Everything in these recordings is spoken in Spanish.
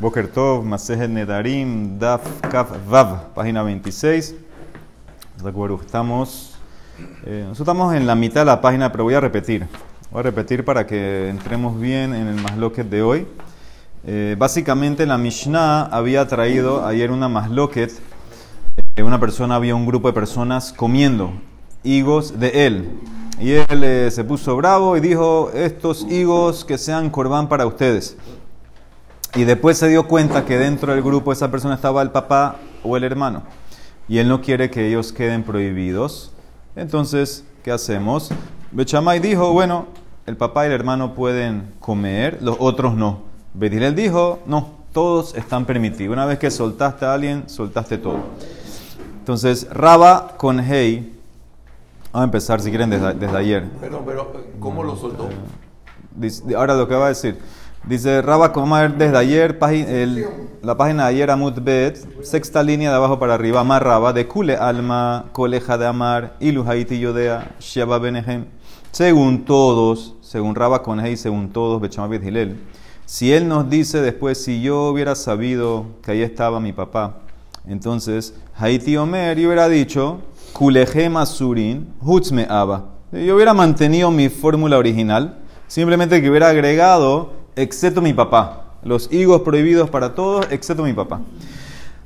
Boker Tov, Masejet Nedarim, Daf Kaf Vav, página 26. Estamos, eh, nosotros estamos en la mitad de la página, pero voy a repetir. Voy a repetir para que entremos bien en el masloquet de hoy. Eh, básicamente la Mishnah había traído ayer una masloquet. Eh, una persona, había un grupo de personas comiendo higos de él. Y él eh, se puso bravo y dijo, estos higos que sean corbán para ustedes. Y después se dio cuenta que dentro del grupo esa persona estaba el papá o el hermano. Y él no quiere que ellos queden prohibidos. Entonces, ¿qué hacemos? Bechamay dijo, bueno, el papá y el hermano pueden comer, los otros no. Betilel dijo, no, todos están permitidos. Una vez que soltaste a alguien, soltaste todo. Entonces, Raba con Hey, vamos a empezar si quieren desde, desde ayer. Perdón, pero ¿cómo lo soltó? Ahora lo que va a decir. Dice Raba Comer desde ayer, el- la página de ayer Amut Bet, sexta línea de abajo para arriba, Amar Raba, de Kule Alma, Coleja de Amar, Ilu Haiti Yodea, Sheba Benehem. Según todos, según Raba Conhei, según todos, Bechamabit Hilel. Si él nos dice después, si yo hubiera sabido que ahí estaba mi papá, entonces Haiti Omer, yo hubiera dicho, Kulejem Asurin, Hutzme Abba. Yo hubiera mantenido mi fórmula original, simplemente que hubiera agregado, excepto mi papá. Los higos prohibidos para todos, excepto mi papá.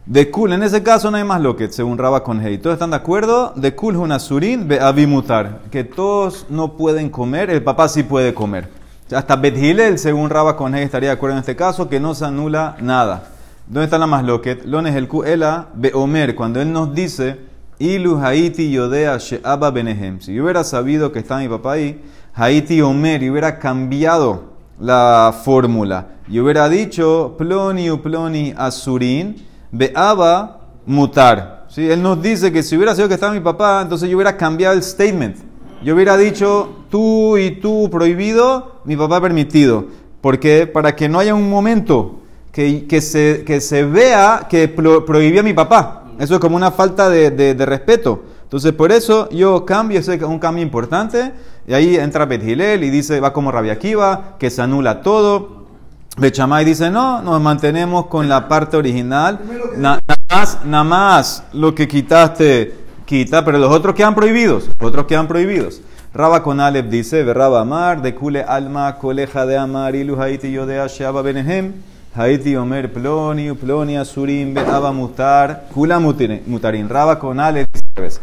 De Kul, en ese caso no hay más lo que, según Raba Conhei. ¿Todos están de acuerdo? De Kul Hunasurin, be Abimutar. Que todos no pueden comer, el papá sí puede comer. Hasta Bethilel, según Raba Conhei, estaría de acuerdo en este caso, que no se anula nada. ¿Dónde está la más loquet? Lones el Ela be Omer, cuando él nos dice, Ilu Haiti Yodea Sheaba Benehem. Si yo hubiera sabido que está mi papá ahí, Haiti Omer, y hubiera cambiado la fórmula. Y hubiera dicho, Ploni u Ploni Asurin, Beaba Mutar. ¿Sí? Él nos dice que si hubiera sido que estaba mi papá, entonces yo hubiera cambiado el statement. Yo hubiera dicho, tú y tú prohibido, mi papá permitido. Porque para que no haya un momento que, que, se, que se vea que pro- prohibía a mi papá. Eso es como una falta de- de respeto. Entonces, por eso yo cambio, ese es un cambio importante. Y ahí entra Bethilel y dice, va como Rabia Akiva, que se anula todo. Bechamay dice, no, nos mantenemos con la parte original. Na- Nada más, nada más lo que quitaste, quita, pero los otros quedan prohibidos. Los otros quedan prohibidos. Raba con Alep dice, Berraba Amar, de Kule Alma, Coleja de Amar, Ilu Haiti Yodea Sheaba Benehem, Haiti Omer Ploni, Ploni Asurim, Beaba Mutar, Kula Mutarin. Raba con Alep dice.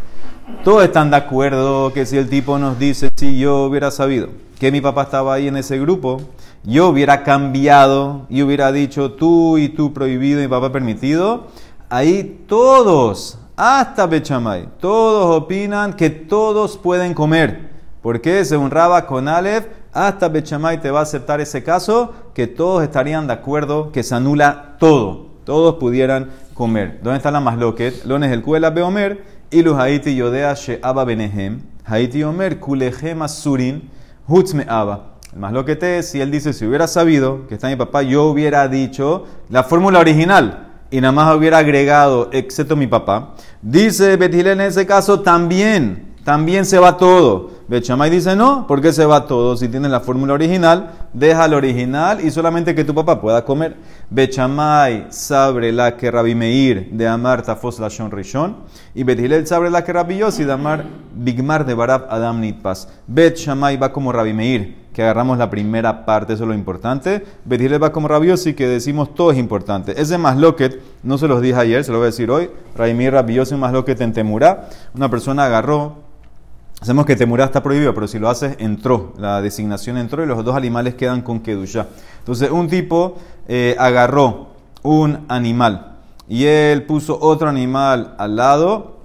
Todos están de acuerdo que si el tipo nos dice, si yo hubiera sabido que mi papá estaba ahí en ese grupo, yo hubiera cambiado y hubiera dicho tú y tú prohibido y papá permitido, ahí todos, hasta Bechamay, todos opinan que todos pueden comer. Porque según Raba con Aleph, hasta Bechamay te va a aceptar ese caso, que todos estarían de acuerdo que se anula todo. Todos pudieran comer. ¿Dónde está la masloquet? Lones el Kuela Beomer, Ilu Haiti Yodea Sheaba Benehem, Haiti Omer Kulehem Asurin, Hutzme Abba. El masloquet es, si él dice, si hubiera sabido que está mi papá, yo hubiera dicho la fórmula original y nada más hubiera agregado, excepto mi papá. Dice Betilel en ese caso también, también se va todo. Bechamay dice no, ¿por qué se va todo? Si tienes la fórmula original, deja la original y solamente que tu papá pueda comer. Bechamay sabre la que Rabbi Meir de Amar Tafos Lashon Rishon y Betilel sabre la que Rabbi Yossi de Amar Bigmar de Barab Adam Nitpas. Bechamay va como Rabbi Meir, que agarramos la primera parte, eso es lo importante. Betilel va como Rabbi Yossi, que decimos todo es importante. Ese masloquet, no se los dije ayer, se lo voy a decir hoy. Rabbi Meir, Rabbi Yossi, un masloquet en Temurá. Una persona agarró Hacemos que Temurá está prohibido, pero si lo haces, entró. La designación entró y los dos animales quedan con Kedushá. Entonces, un tipo eh, agarró un animal y él puso otro animal al lado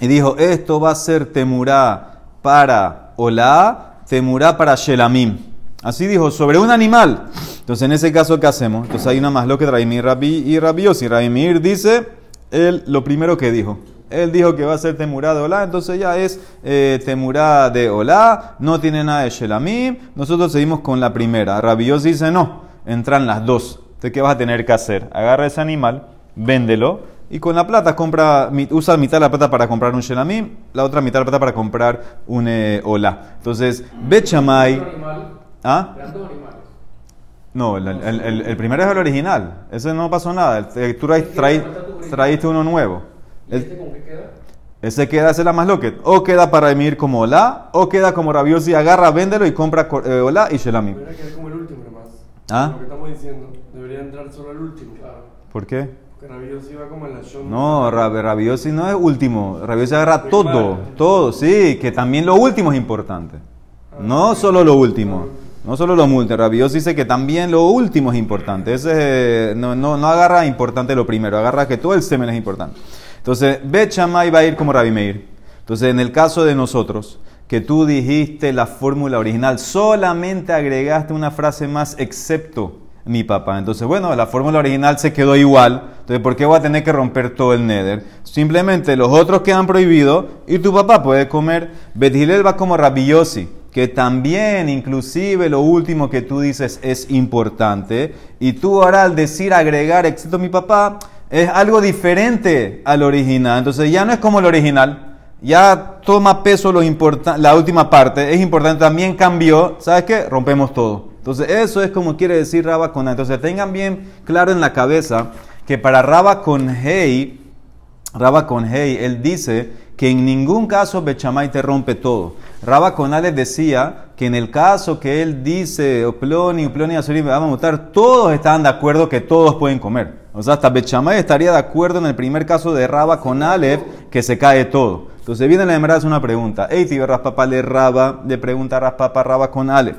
y dijo: Esto va a ser Temurá para Olá, Temurá para Shelamim. Así dijo, sobre un animal. Entonces, en ese caso, ¿qué hacemos? Entonces, hay una más lo que Raimir Rabbi y Rabiosi. Raimir dice él, lo primero que dijo. Él dijo que va a ser temurá de Olá, entonces ya es eh, temurá de Olá, no tiene nada de Shelamim. Nosotros seguimos con la primera. Rabios dice no, entran las dos. Entonces, ¿qué vas a tener que hacer? Agarra ese animal, véndelo y con la plata compra, usa mitad de la plata para comprar un Shelamim, la otra mitad de la plata para comprar un eh, Olá. Entonces, Bechamay. ¿Ah? No, el, el- el- el primero es el original. Ese no pasó nada. Tú traíste uno nuevo. ¿Y este con qué queda? ese queda, es la más loquet. O queda para emir como Olá, o queda como Rabiosi, agarra, véndelo y compra eh, Olá y Shelamim. Debería quedar como el último nomás. ¿Ah? Lo que estamos diciendo. Debería entrar solo el último. Claro. ¿Por qué? Porque Rabios iba como en la Shon. No, Rab- Rabiosi no es último. Rabiosi agarra todo, todo. Sí, que también lo último es importante. No solo lo último. No solo lo último. Rabiosi dice que también lo último es importante. Ese eh, no, no, no agarra importante lo primero, agarra que todo el semen es importante. Entonces, Bet va a ir como Rabbi Meir. Entonces, en el caso de nosotros, que tú dijiste la fórmula original, solamente agregaste una frase más, excepto mi papá. Entonces, bueno, la fórmula original se quedó igual. Entonces, ¿por qué voy a tener que romper todo el nether? Simplemente los otros quedan prohibidos y tu papá puede comer. Bet va como Rabbi Yossi, que también, inclusive, lo último que tú dices es importante. Y tú ahora al decir agregar, excepto mi papá, es algo diferente al original. Entonces, ya no es como el original ya toma peso la última parte, es importante, también cambió, ¿sabes qué? Rompemos todo. Entonces, eso es como quiere decir Raba con Entonces, tengan bien claro en la cabeza que para Raba con Hey, Raba con Hey, él dice que en ningún caso Bechamay te rompe todo. Raba con Ale decía que en el caso que él dice, Oploni, Oploni, Azurim, vamos a votar, todos estaban de acuerdo que todos pueden comer. O sea, hasta Bechamay estaría de acuerdo en el primer caso de Raba con Aleph que se cae todo. Entonces viene la demora, es una pregunta. Tío, Raspapa le Raba, le pregunta Raspapa Raba con Aleph.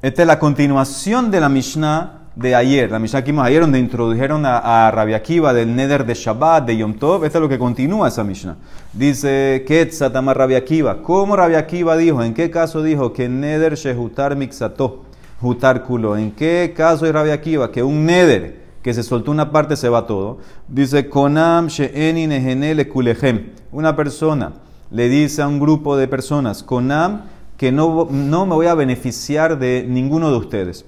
Esta es la continuación de la Mishnah de ayer, la Mishnah que vimos ayer, donde introdujeron a, a Rabbi Akiva del Neder de Shabbat, de Yom Tov. Esta es lo que continúa esa Mishnah. Dice, Ketzat amar Rabbi Akiva. ¿Cómo Rabbi Akiva dijo? ¿En qué caso dijo que Neder shehutar mixato, hutar kulo? ¿En qué caso es Rabbi Akiva? Que un Neder que se soltó una parte se va todo. Dice, Konam she'eni nehene le kulehem. Una persona le dice a un grupo de personas, Konam, que no, no me voy a beneficiar de ninguno de ustedes.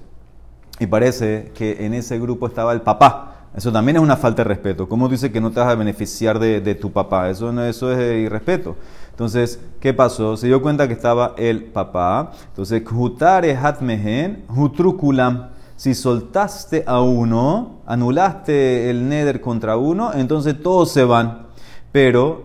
Y parece que en ese grupo estaba el papá. Eso también es una falta de respeto. ¿Cómo dice que no te vas a beneficiar de, de tu papá? Eso, no, eso es eh, irrespeto. Entonces, ¿qué pasó? Se dio cuenta que estaba el papá. Entonces, Jutare hatmehen. Si soltaste a uno, anulaste el neder contra uno, entonces todos se van. Pero,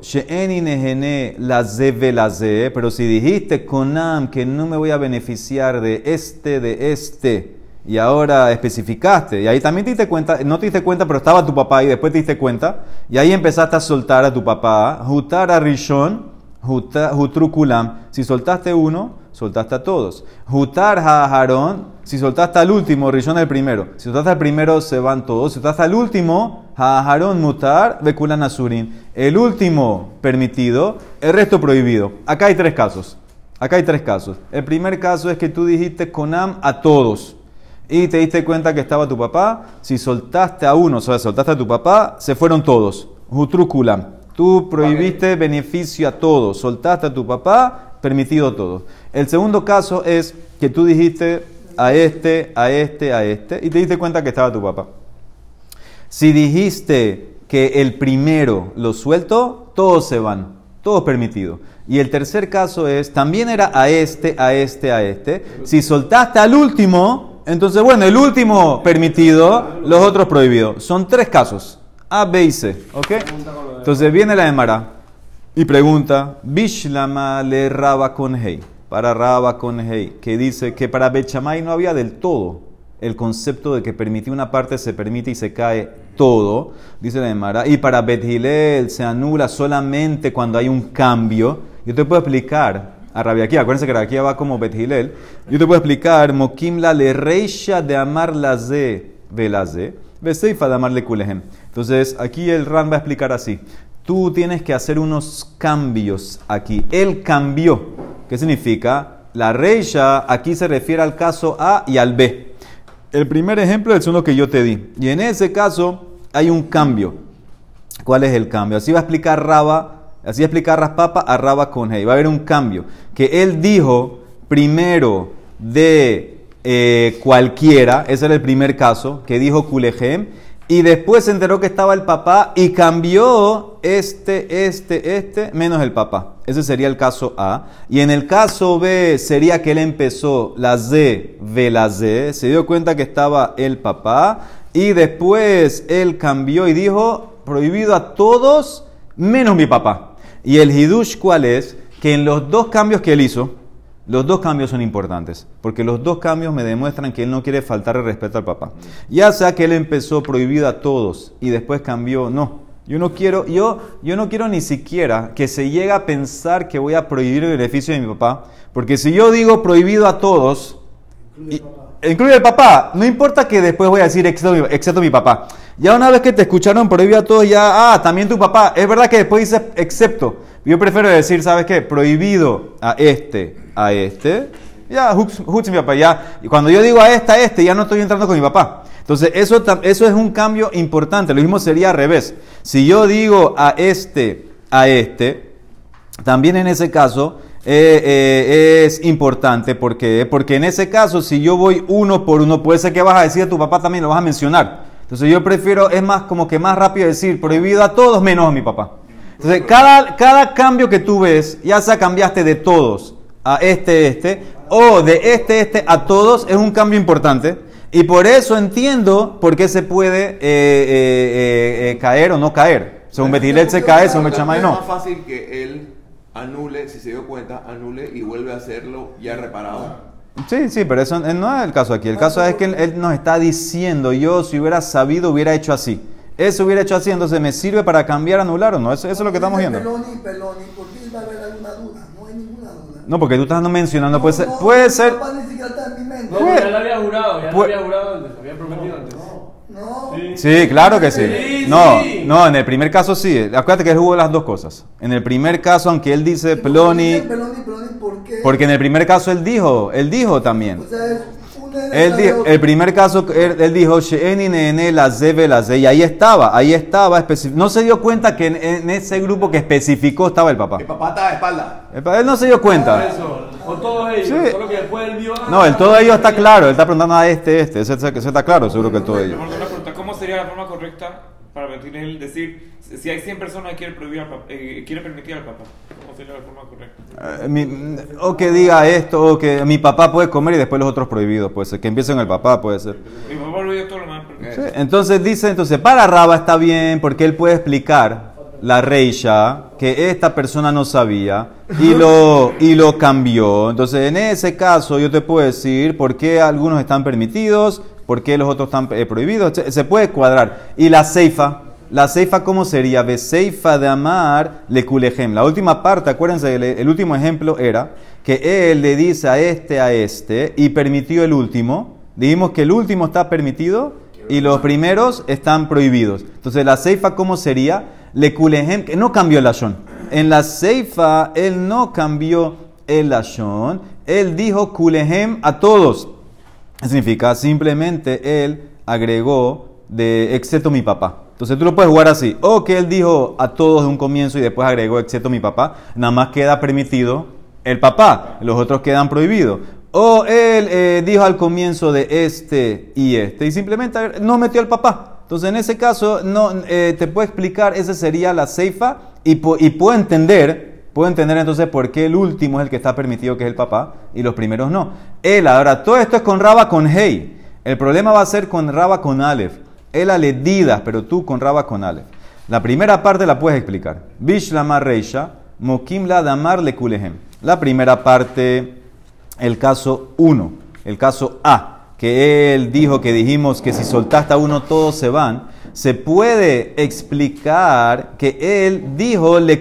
la ze pero si dijiste konam que no me voy a beneficiar de este, de este, y ahora especificaste, y ahí también te diste cuenta, no te diste cuenta, pero estaba tu papá y después te diste cuenta, y ahí empezaste a soltar a tu papá, jutar a Rishon, jutrukulam, si soltaste uno, soltaste a todos. Jutar a Aarón, si soltaste al último, Rishon el primero, si soltaste al primero se van todos, si soltaste al último, Aarón mutar, bekulan asurin, el último permitido, el resto prohibido. Acá hay tres casos. Acá hay tres casos. El primer caso es que tú dijiste Konam a todos y te diste cuenta que estaba tu papá. Si soltaste a uno, o sea, soltaste a tu papá, se fueron todos. Jutrukulam. Tú prohibiste beneficio a todos. Soltaste a tu papá, permitido todo. El segundo caso es que tú dijiste a este, a este, a este y te diste cuenta que estaba tu papá. Si dijiste que el primero lo suelto, todos se van, todos permitidos. Y el tercer caso es, también era a este, a este, a este. Si soltaste al último, entonces bueno, el último permitido, los otros prohibidos. Son tres casos, A, B y C, ¿ok? Entonces viene la Emara y pregunta, Bishlama le raba con hei, para raba con hei, que dice que para Bechamay no había del todo el concepto de que permitía una parte se permite y se cae todo, dice la Emara, y para Bet Hillel se anula solamente cuando hay un cambio. Yo te puedo explicar a Rabiaquía, acuérdense que Rabiaquía va como Bet Hillel, yo te puedo explicar, Mokimla le reisha de amar la ze, velaze, beseifa de amarle kulehem. Entonces aquí el Ran va a explicar así. Tú tienes que hacer unos cambios aquí. Él cambió. ¿Qué significa? La reisha aquí se refiere al caso A y al B. El primer ejemplo es uno que yo te di. Y en ese caso hay un cambio. ¿Cuál es el cambio? Así va a explicar Raba, así va a explicar Raspapa a Raba con Hey. Va a haber un cambio. Que él dijo primero de eh, cualquiera, ese era el primer caso, que dijo Kulejem, y después se enteró que estaba el papá y cambió este, este, este, menos el papá. Ese sería el caso A. Y en el caso B sería que él empezó la Z, ve la Z, se dio cuenta que estaba el papá y después él cambió y dijo, prohibido a todos menos mi papá. Y el hidush, ¿cuál es? Que en los dos cambios que él hizo, los dos cambios son importantes, porque los dos cambios me demuestran que él no quiere faltar el respeto al papá. Ya sea que él empezó prohibido a todos y después cambió, no. Yo no quiero, yo, yo no quiero ni siquiera que se llegue a pensar que voy a prohibir el beneficio de mi papá, porque si yo digo prohibido a todos, y- incluye el papá, no importa que después voy a decir excepto mi, excepto mi papá. Ya una vez que te escucharon prohibido a todos, ya, ah, también tu papá. Es verdad que después dice excepto. Yo prefiero decir, ¿sabes qué? Prohibido a este, a este. Ya, hooks mi papá, ya. Y cuando yo digo a este, a este, ya no estoy entrando con mi papá. Entonces, eso, eso es un cambio importante. Lo mismo sería al revés. Si yo digo a este, a este, también en ese caso eh, eh, es importante porque, porque en ese caso si yo voy uno por uno puede ser que vas a decir a tu papá también lo vas a mencionar. Entonces yo prefiero, es más como que más rápido decir prohibido a todos menos a mi papá. Entonces cada, cada cambio que tú ves, ya sea cambiaste de todos a este, este, o de este, este a todos, es un cambio importante. Y por eso entiendo por qué se puede eh, eh, eh, eh, caer o no caer. Según Betilet se cae, según Bechamay Es no. más fácil que él anule, si se dio cuenta, anule y vuelve a hacerlo ya reparado. Sí, sí, pero eso no es el caso aquí. El caso es que él, él nos está diciendo, yo si hubiera sabido hubiera hecho así. Eso hubiera hecho así, entonces me sirve para cambiar, anular o no. Eso, eso es lo que estamos viendo. Peloni, Peloni, ¿por qué va a haber alguna duda? No hay ninguna duda. No, porque tú estás mencionando, puede ser, No, puede ser, papá ni siquiera está en mi mente. No, Pues- porque ya lo había jurado, ya lo había jurado antes, había prometido antes. No. Sí, claro que sí. Sí, No, no, en el primer caso sí. Acuérdate que él jugó las dos cosas. En el primer caso, aunque él dice Peloni, Peloni, Peloni, ¿por qué? porque en el primer caso él dijo, él dijo también. O sea, Él dijo, el primer caso, él, él dijo, la la ze", y ahí estaba, ahí estaba, no se dio cuenta que en, en ese grupo que especificó estaba el papá. El papá está de espalda. Él no se dio cuenta. con todos ellos, Sí. solo que después él vio. ah, No, el todo ello está claro, él está preguntando a este, este, ese, ese- ese está claro, seguro que el todo ello. Mejor una pregunta, ¿cómo sería la forma correcta para decir si hay 100 personas que quieren, prohibir al papá, eh, quieren permitir al papá? ¿Cómo sería la forma correcta? Eh, mi- o que diga esto, o que mi papá puede comer y después los otros prohibidos, puede ser, que empiecen el papá, puede ser. Mi papá lo dio todo lo más. Sí, Entonces dice, entonces para Raba está bien porque él puede explicar la reisha que esta persona no sabía y lo, y lo cambió. Entonces en ese caso yo te puedo decir por qué algunos están permitidos, por qué los otros están eh, prohibidos. Se, se puede cuadrar. Y la ceifa, la ceifa cómo sería? Ve ceifa de amar le kulejem. La última parte, acuérdense, el, último ejemplo era que él le dice a este, a este y permitió el último. Dijimos que el último está permitido y los primeros están prohibidos. Entonces, la ceifa, ¿cómo sería? Le kulehem, que no cambió el lashon. En la ceifa, él no cambió el lashon. Él dijo kulehem a todos. Significa simplemente él agregó de excepto mi papá. Entonces tú lo puedes jugar así. O que él dijo a todos de un comienzo y después agregó excepto mi papá. Nada más queda permitido el papá. Los otros quedan prohibidos. O él eh, dijo al comienzo de este y este y simplemente no metió al papá. Entonces en ese caso no, eh, te puedo explicar, esa sería la ceifa y, y puedo entender Puedo entender entonces por qué el último es el que está permitido, que es el papá, y los primeros no. Él, ahora, todo esto es con Raba con Hey. El problema va a ser con Raba con Aleph. Él aledidas, pero tú con Raba con Aleph. La primera parte la puedes explicar. Bishlama Reisha, Mokim la Damar le. La primera parte, el caso 1, el caso A, que él dijo que dijimos que si soltaste a uno todos se van. Se puede explicar que él dijo le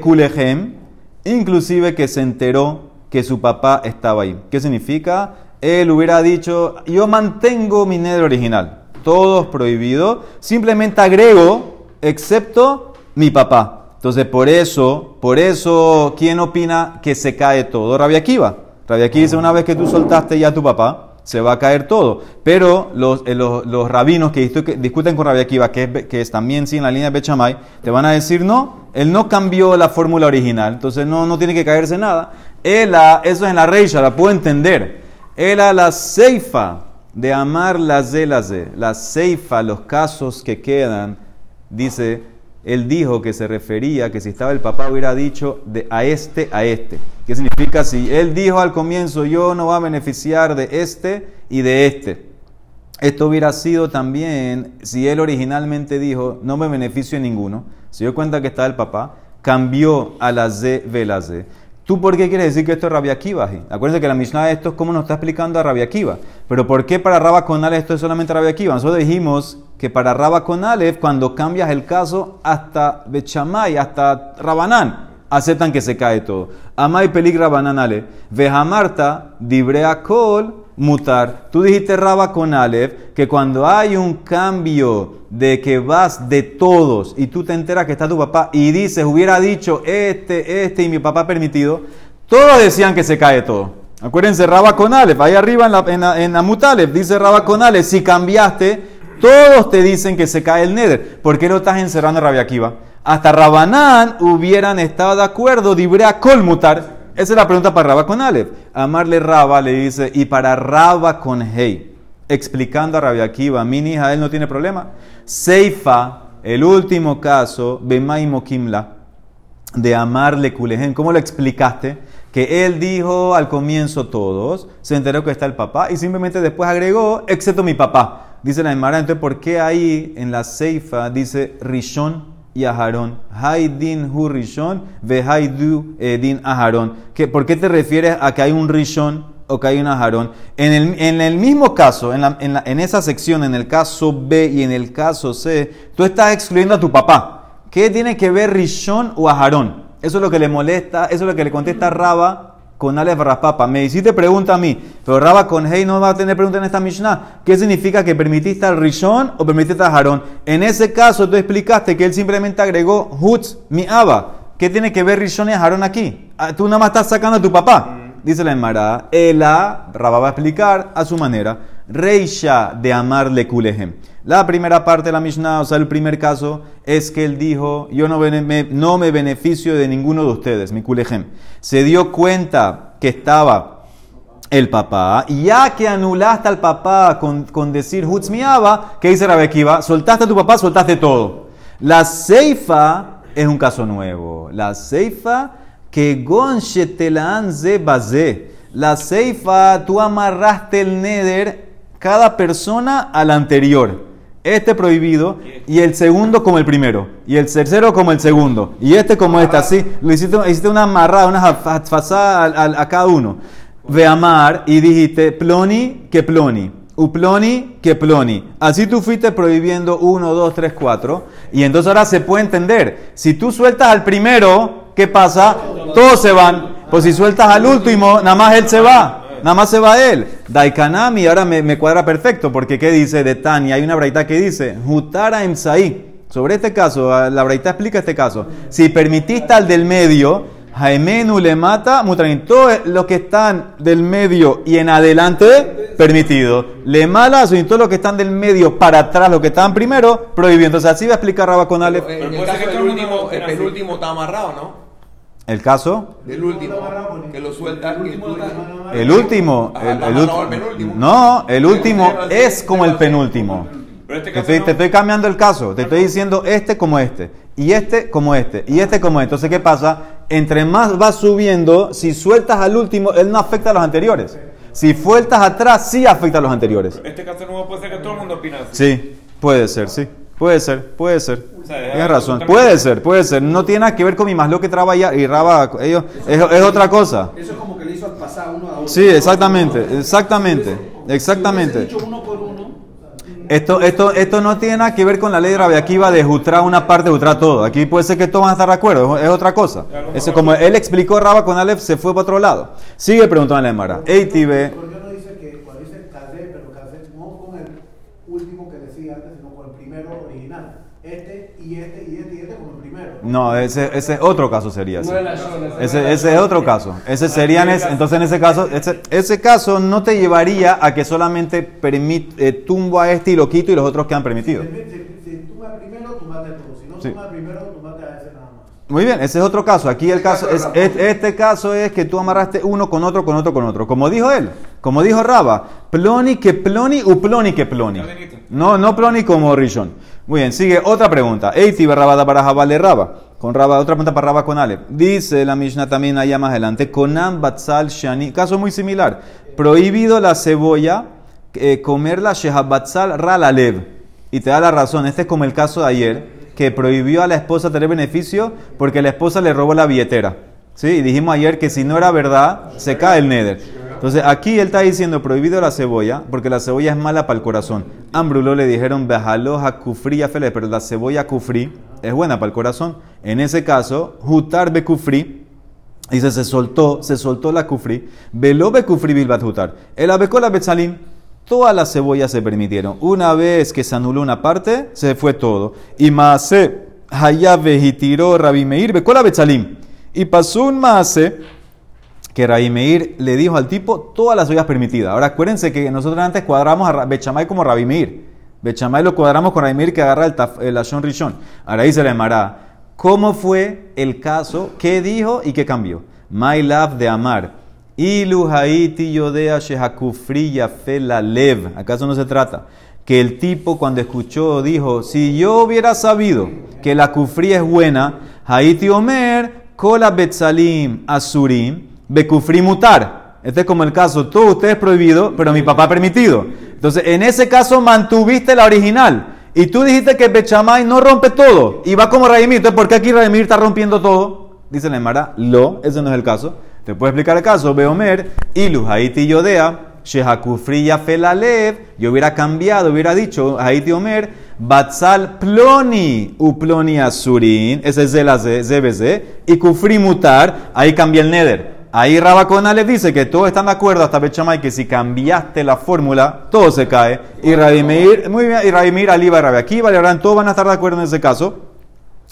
inclusive que se enteró que su papá estaba ahí. ¿Qué significa? Él hubiera dicho, yo mantengo mi negro original, todos prohibidos, simplemente agrego, excepto mi papá. Entonces, por eso, por eso, ¿quién opina que se cae todo? Rabia Akiva. Rabia dice, una vez que tú soltaste ya a tu papá, se va a caer todo. Pero los, eh, los, los rabinos que discu- discuten con Rabia Akiva, que es, que es también sí en la línea de Bechamay, te van a decir, no, él no cambió la fórmula original, entonces no, no tiene que caerse nada. Él, eso es en la reisha, la puedo entender. Él la ceifa de amar las de las de, la ceifa, los casos que quedan, dice, él dijo que se refería que si estaba el papá hubiera dicho de a este a este. ¿Qué significa? Si él dijo al comienzo yo no voy a beneficiar de este y de este. Esto hubiera sido también si él originalmente dijo no me beneficio de ninguno. Se dio cuenta que estaba el papá, cambió a la Z, ve la Z. ¿Tú por qué quieres decir que esto es Rabia Akiva? Acuérdense que la Mishnah de esto es como nos está explicando a Rabia Akiva. Pero ¿por qué para Rabba con Aleph esto es solamente Rabia Akiva? Nosotros dijimos que para Rabba con Aleph, cuando cambias el caso hasta Bechamay, hasta Rabanán, aceptan que se cae todo. Amay pelig Rabanán Ale. Vejamarta, dibrea kol, mutar. Tú dijiste Rabba con Aleph que cuando hay un cambio de que vas de todos y tú te enteras que está tu papá y dices, hubiera dicho este, este y mi papá permitido, todos decían que se cae todo. Acuérdense, Rabba con Aleph, ahí arriba en, la, en, la- en Amutalef, dice Rabba con Aleph, si cambiaste, todos te dicen que se cae el Neder. ¿Por qué no estás encerrando a Rabia? Hasta Rabanán hubieran estado de acuerdo, dibrea colmutar. Esa es la pregunta para Rabba con Aleph. Amarle Rabba le dice, y para Rabba con Hei, explicando a Rabia Akiva, Mini él no tiene problema. Seifa, el último caso, Bemai Mokimla, de amarle Kulejen. ¿Cómo lo explicaste? Que él dijo al comienzo todos, se enteró que está el papá y simplemente después agregó, excepto mi papá. Dice la Emara, entonces, ¿por qué ahí en la Seifa dice Rishon y Aharón? Haidin hu Rishon, ve Haidu eh, din Aharón. ¿Qué- ¿Por qué te refieres a que hay un Rishon o que hay un Aharón? En el, mismo caso, en esa sección, en el caso B y en el caso C, tú estás excluyendo a tu papá. ¿Qué tiene que ver Rishon o Aharón? Eso es lo que le molesta, eso es lo que le contesta Raba con Aleph Raspapa. Me hiciste pregunta a mí, pero Raba con Hey no va a tener pregunta en esta Mishnah. ¿Qué significa que permitiste al Rishon o permitiste a Aharón? En ese caso tú explicaste que él simplemente agregó Hutz mi Abba. ¿Qué tiene que ver Rishon y Aharón aquí? Ah, Tú nada más estás sacando a tu papá. Dice la Emara, Ela, Rabba va a explicar a su manera, Reisha de amarle kulehem. La primera parte de la Mishnah, o sea, el primer caso, es que él dijo, yo no, me, beneficio de ninguno de ustedes, mi kulehem. Se dio cuenta que estaba el papá, y ya que anulaste al papá con, con decir Hutz miaba, ¿qué dice Rabekiva? Soltaste a tu papá, soltaste todo. La Seifa es un caso nuevo. La Seifa que gon shetelan ze bazé. La Seifa, tú amarraste el neder cada persona al anterior. Este prohibido y el segundo como el primero. Y el tercero como el segundo. Y este como este. Así, lo hiciste, una amarrada, una fasada a, a- a cada uno. Ve amar y dijiste ploni que ploni. Uploni que ploni. Así tú fuiste prohibiendo uno, dos, tres, cuatro. Y entonces ahora se puede entender. Si tú sueltas al primero, ¿qué pasa? Todos se van. Pues si sueltas al último, nada más él se va. Nada más se va él. Daikanami, ahora me, me cuadra perfecto, porque ¿qué dice de Tania? Hay una braita que dice, Jutara Emsaí. Sobre este caso, la braita explica este caso. Si permitiste al del medio, Jaimenu le mata, Mutranin. Todos los que están del medio y en adelante, permitido. Le mala, y todos los que están del medio para atrás, los que estaban primero, prohibido. Entonces así va a explicar Rabba con Aleph. Pero, Pero en el el último, el así. penúltimo está amarrado, ¿no? El caso, Del último, que lo sueltas. el último, el, el no, el último es como el penúltimo. Pero este Te estoy, no. te estoy cambiando el caso. Te estoy diciendo este como este. Y este como este. Y este como este. Entonces, ¿qué pasa? Entre más vas subiendo, si sueltas al último, él no afecta a los anteriores. Si sueltas atrás, sí afecta a los anteriores. Este caso nuevo puede ser que todo el mundo opina así. Sí, puede ser, sí. Puede ser, puede ser. Tienes es razón. Puede ser, puede ser. No tiene nada que ver con mi más lo que trabaja y Raba. Ellos, es, es otra cosa. Eso es como que le hizo al pasar uno a otro. Sí, exactamente, exactamente, exactamente. Esto, esto, esto no tiene nada que ver con la ley de Rabia Akiva de jutrar una parte, jutrar todo. Aquí puede ser que todos van a estar de acuerdo, es otra cosa. Eso como él explicó Raba con Aleph, se fue para otro lado. Sigue preguntando a la Emara. Ey, Tibe, ¿Por qué no dice que cuando dice casé, pero casé no con el último que decía antes, sino con el primero original? Este y este y este y este con el primero. No, ese, ese otro caso sería ese. Ese, es otro caso. Ese sería en ese- entonces en ese caso, ese, ese caso no te llevaría a que solamente permit- eh, tumbo a este y lo quito y los otros quedan permitidos. Si, si, vas primero, a todos. Si no vas primero, tú matas a ese nada más. Muy bien, ese es otro caso. Aquí el caso es, es- este caso es que tú amarraste uno con otro, con otro, con otro. Como dijo él, como dijo Raba, ploni que ploni u ploni que ploni. No, no ploni como Rishon. Muy bien, sigue otra pregunta. Eiti Rabada para Jabale Raba. Con Raba, otra pregunta para Raba con Ale. Dice la Mishnah también allá más adelante. Conan Batzal Shani. Caso muy similar. Prohibido la cebolla, eh, comerla Shehabatzal Ralalev. Y te da la razón. Este es como el caso de ayer, que prohibió a la esposa tener beneficio porque la esposa le robó la billetera. ¿Sí? Y dijimos ayer que si no era verdad, se cae el neder. Entonces aquí él está diciendo prohibido la cebolla, porque la cebolla es mala para el corazón. Ambrulo le dijeron bejaloja kufri fele, pero la cebolla kufri es buena para el corazón. En ese caso, hutar be kufri, dice se soltó, se soltó la kufri, veló be kufri bilbat hutar. El abecola betzalim, todas las cebollas se permitieron. Una vez que se anuló una parte, se fue todo. Y maase hayabe y tiró Rabi Meir becola betzalim. Y pasó un maase que Rabbi Meir le dijo al tipo todas las ollas permitidas. Ahora acuérdense que nosotros antes cuadramos a Bechamay como Rabbi Meir. Bechamay lo cuadramos con Rabbi Meir que agarra el, taf, el Ashon Rishon. Ahora ahí se le llamará. ¿Cómo fue el caso? ¿Qué dijo y qué cambió? My love de amar. Ilu haiti yodea shehakufri la lev. ¿Acaso no se trata? Que el tipo cuando escuchó dijo, si yo hubiera sabido que la kufri es buena, haiti omer, kola betzalim asurim, Bekufri mutar. Este es como el caso, tú, usted es prohibido, pero mi papá permitido. Entonces, en ese caso mantuviste la original. Y tú dijiste que Bechamay no rompe todo. Y va como Raimir. Entonces, ¿por qué aquí Raimir está rompiendo todo? Dice la Emara, lo, ese no es el caso. Te puedo explicar el caso. Beomer, ilu haiti yodea, shehakufri felalev. Yo hubiera cambiado, hubiera dicho, haiti omer, batzal ploni, uploni asurin. Ese es el ZBZ. Y kufri mutar, ahí cambia el neder. Ahí Rabacona les dice que todos están de acuerdo hasta Bechamay que si cambiaste la fórmula, todo se cae. Y Radimir, muy bien, y Radimir, Aliba y Rabi Akiva, todos van a estar de acuerdo en ese caso.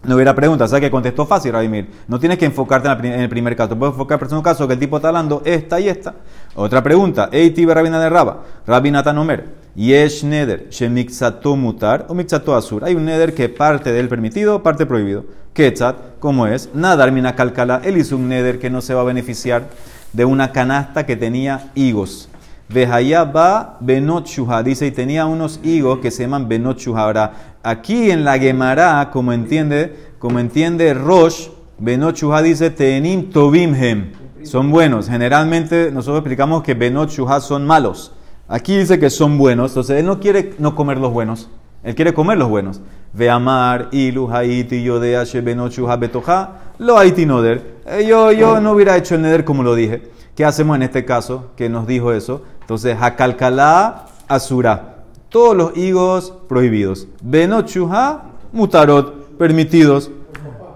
No hubiera pregunta, ¿sabes que contestó fácil, Radimir? No tienes que enfocarte en el primer caso, puedes enfocarte en el segundo caso que el tipo está hablando esta y esta. Otra pregunta, Eiti Rabina de Raba, Rabinatan Omer, Yesh Neder, Shemixato Mutar o Mixato Asur. Hay un Neder que parte del permitido, parte prohibido. Ketzat, como es, Nadar Mina Calcala, él hizo un Neder que no se va a beneficiar de una canasta que tenía higos. Vejaya va Benot dice, y tenía unos higos que se llaman Benot Ahora, aquí en la Gemara, como entiende, como entiende Rosh, Benot dice, Tenim Tobimhem, son buenos. Generalmente nosotros explicamos que Benot son malos. Aquí dice que son buenos, entonces él no quiere no comer los buenos, él quiere comer los buenos. Ve amar, ilu, haiti, yodea, Benot betoja, lo haiti noder. Eh, yo, yo no hubiera hecho el neder como lo dije. ¿Qué hacemos en este caso que nos dijo eso? Entonces, Hakalkalá, Asura. Todos los higos prohibidos. Benochuha, Mutarot, permitidos.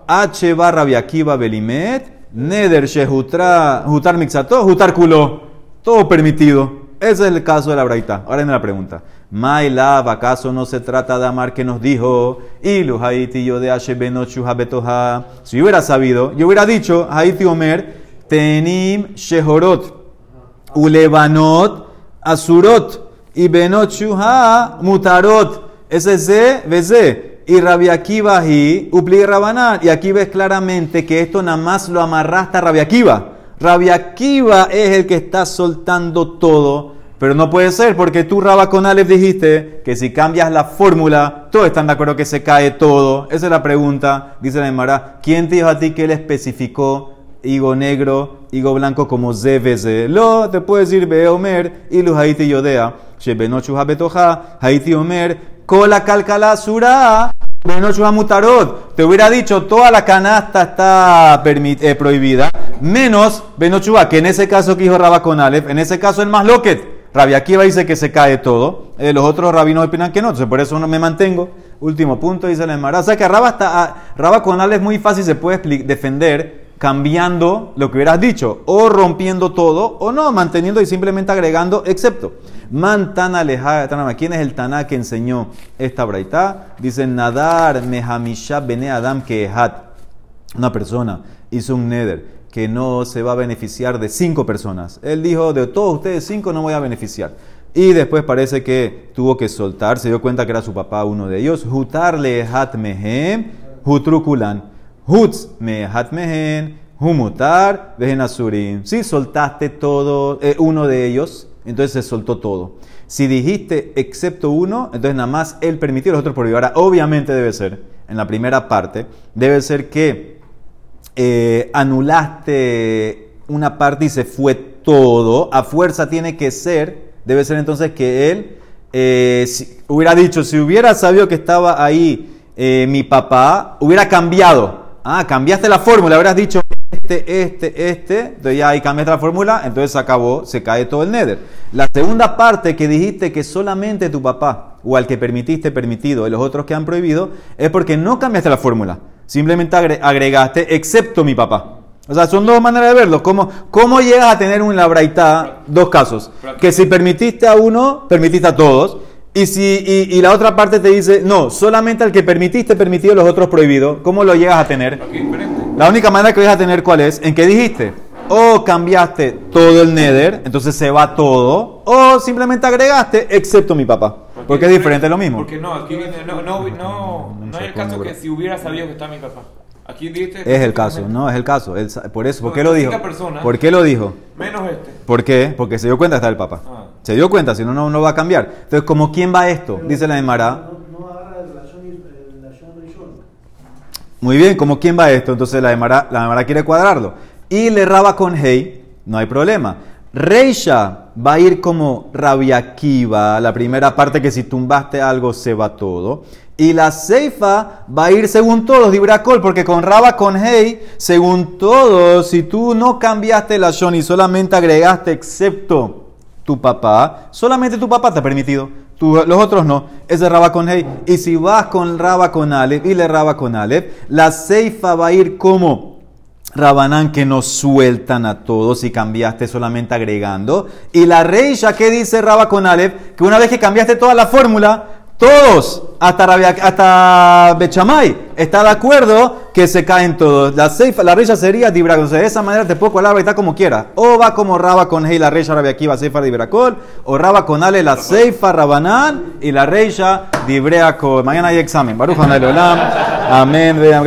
H barra Biakiva Belimet, Neder Shehutar Mixato, Hutar Kulo. Todo permitido. Ese es el caso de la braita. Ahora viene la pregunta. Mailab, ¿acaso no se trata de amar que nos dijo? Ilu Haiti yo de H Benochuha Betoha. Si hubiera sabido, yo hubiera dicho, Haiti Omer, Tenim Shehorot, Ulebanot, Asurot, y Benot Mutarot. Ese es Z, Y Rabia y Upli Rabanán. Y aquí ves claramente que esto nada más lo amarraste a Rabia Kiva. es el que está soltando todo. Pero no puede ser porque tú, Rabba con Aleph, dijiste que si cambias la fórmula, todos están de acuerdo que se cae todo. Esa es la pregunta. Dice la Emara, ¿quién te dijo a ti que él especificó higo negro, higo blanco como ZBZ. Lo, te puedes decir Beomer, Ilu Haiti Yodea, Shebenochu Habetoja, Haiti Omer, Kola Calcala Sura, Benochu Mutarot. Te hubiera dicho, toda la canasta está eh, prohibida, menos Benochua, que en ese caso que dijo Rabba con Aleph, en ese caso es más loquet. Rabia Akiva dice que se cae todo. Eh, los otros rabinos opinan que no. Entonces, por eso no me mantengo. Último punto, dice la Emara. O sea que Rabba, está, ah, Rabba con Aleph es muy fácil, se puede defender cambiando lo que hubieras dicho, o rompiendo todo, o no, manteniendo y simplemente agregando, excepto. Mantana alejada ¿Quién es el Taná que enseñó esta braita? Dice Nadar Mehamisha Bene Adam Kehat. Una persona hizo un neder que no se va a beneficiar de cinco personas. Él dijo, de todos ustedes cinco no voy a beneficiar. Y después parece que tuvo que soltar, se dio cuenta que era su papá uno de ellos. Hutar lehat mehem, hutrukulan. Hutz mehat mehen, humutar, vejen asurim. Si soltaste todo, eh, uno de ellos, entonces se soltó todo. Si dijiste excepto uno, entonces nada más él permitió, los otros prohibió. Ahora, obviamente debe ser, en la primera parte, debe ser que eh, anulaste una parte y se fue todo. A fuerza tiene que ser, debe ser entonces que él eh, si- hubiera dicho, si hubiera sabido que estaba ahí mi papá, hubiera cambiado. Ah, cambiaste la fórmula, habrás dicho este, este, este, entonces ya ahí cambiaste la fórmula, entonces se acabó, se cae todo el nether. La segunda parte que dijiste que solamente tu papá o al que permitiste permitido y los otros que han prohibido, es porque no cambiaste la fórmula, simplemente agre- agregaste excepto mi papá. O sea, son dos maneras de verlo. ¿Cómo, cómo llegas a tener un labraitá? Dos casos. Que si permitiste a uno, permitiste a todos. Y, si, y, y la otra parte te dice, no, solamente al que permitiste, permitido, los otros prohibido. ¿Cómo lo llegas a tener? Aquí diferente. La única manera que vas a tener, ¿cuál es? ¿En qué dijiste? O cambiaste todo el nether, entonces se va todo. O simplemente agregaste, excepto mi papá. Porque es diferente, es lo mismo. Porque no, aquí viene, no, no, no, no hay el caso que si hubiera sabido que está mi papá. Aquí dijiste. Es el caso, no, es el caso. Por eso, ¿por qué lo dijo? persona. ¿Por qué lo dijo? Menos este. ¿Por qué? Porque se dio cuenta que está el Papa. Ah. Se dio cuenta, si no, no, no va a cambiar. Entonces, ¿como quién va esto? Dice la Emara. No, no agarra el relación, el Rishon. Muy bien, ¿como quién va esto? Entonces la Emara, la Emara quiere cuadrarlo. Y le raba con Hey, no hay problema. Reisha va a ir como Rabiakiva, la primera parte que si tumbaste algo se va todo. Y la Seifa va a ir según todos, Dibracol, porque con Raba con Hey, según todos, si tú no cambiaste la Shon y solamente agregaste excepto tu papá, solamente tu papá te ha permitido. Tú- los otros no. Ese es Raba con Hey. Y si vas con Raba con Aleph y le Raba con Aleph, la Seifa va a ir como Rabanán que nos sueltan a todos y cambiaste solamente agregando. Y la Reisha, ¿qué dice Raba con Aleph? Que una vez que cambiaste toda la fórmula, todos, hasta, Rabia- hasta Bechamay, está de acuerdo que se caen todos. La, Seifa, la Reisha sería Dibra. O sea, de esa manera te puedo colar está como quiera. O va como Raba con Hey, la Reisha Rabia Akiva, Seifa Dibracol. O Raba con Ale, la Seifa Rabanán. Y la Reisha Dibreacol. Mañana hay examen. Baruch Leolam. Amén. Vean que